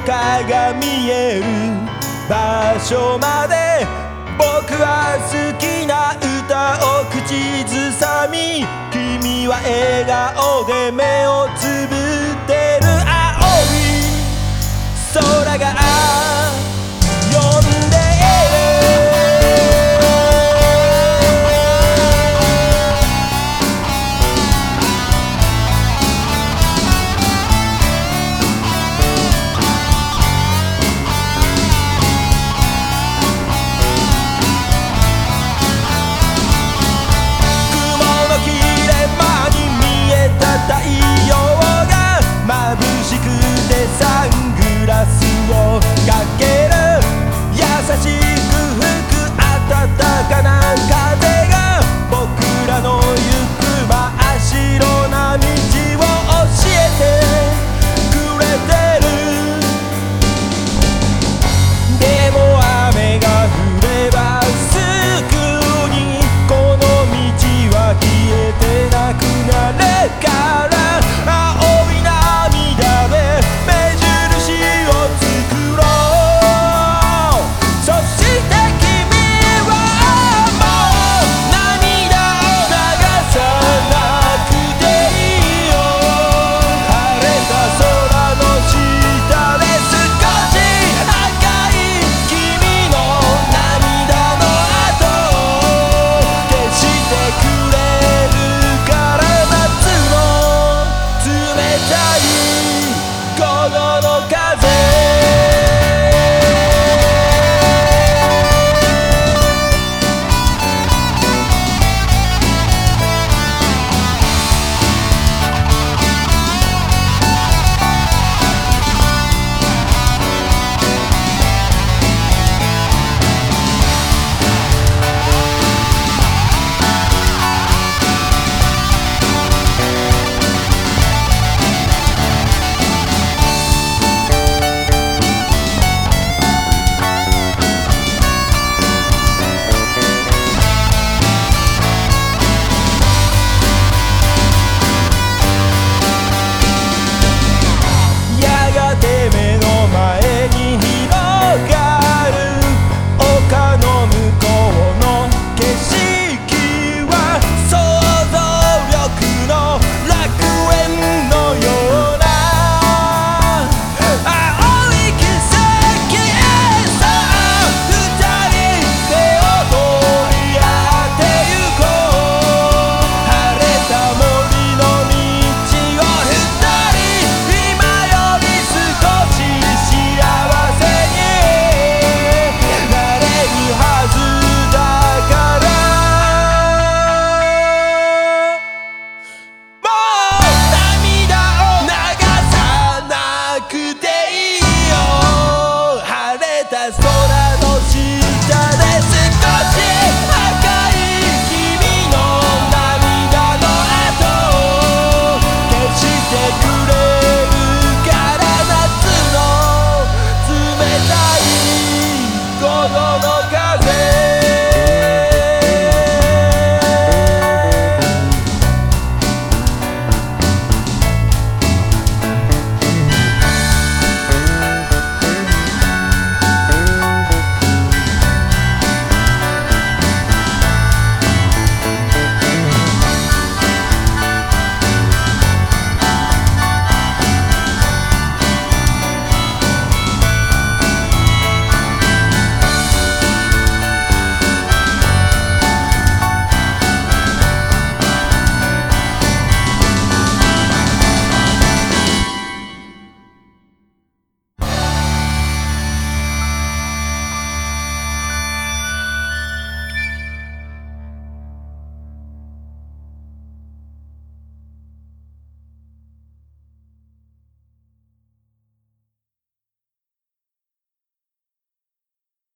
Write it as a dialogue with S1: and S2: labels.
S1: かが見える場所まで僕は好きな歌を口ずさみ君は笑顔で目をつぶってる青い空が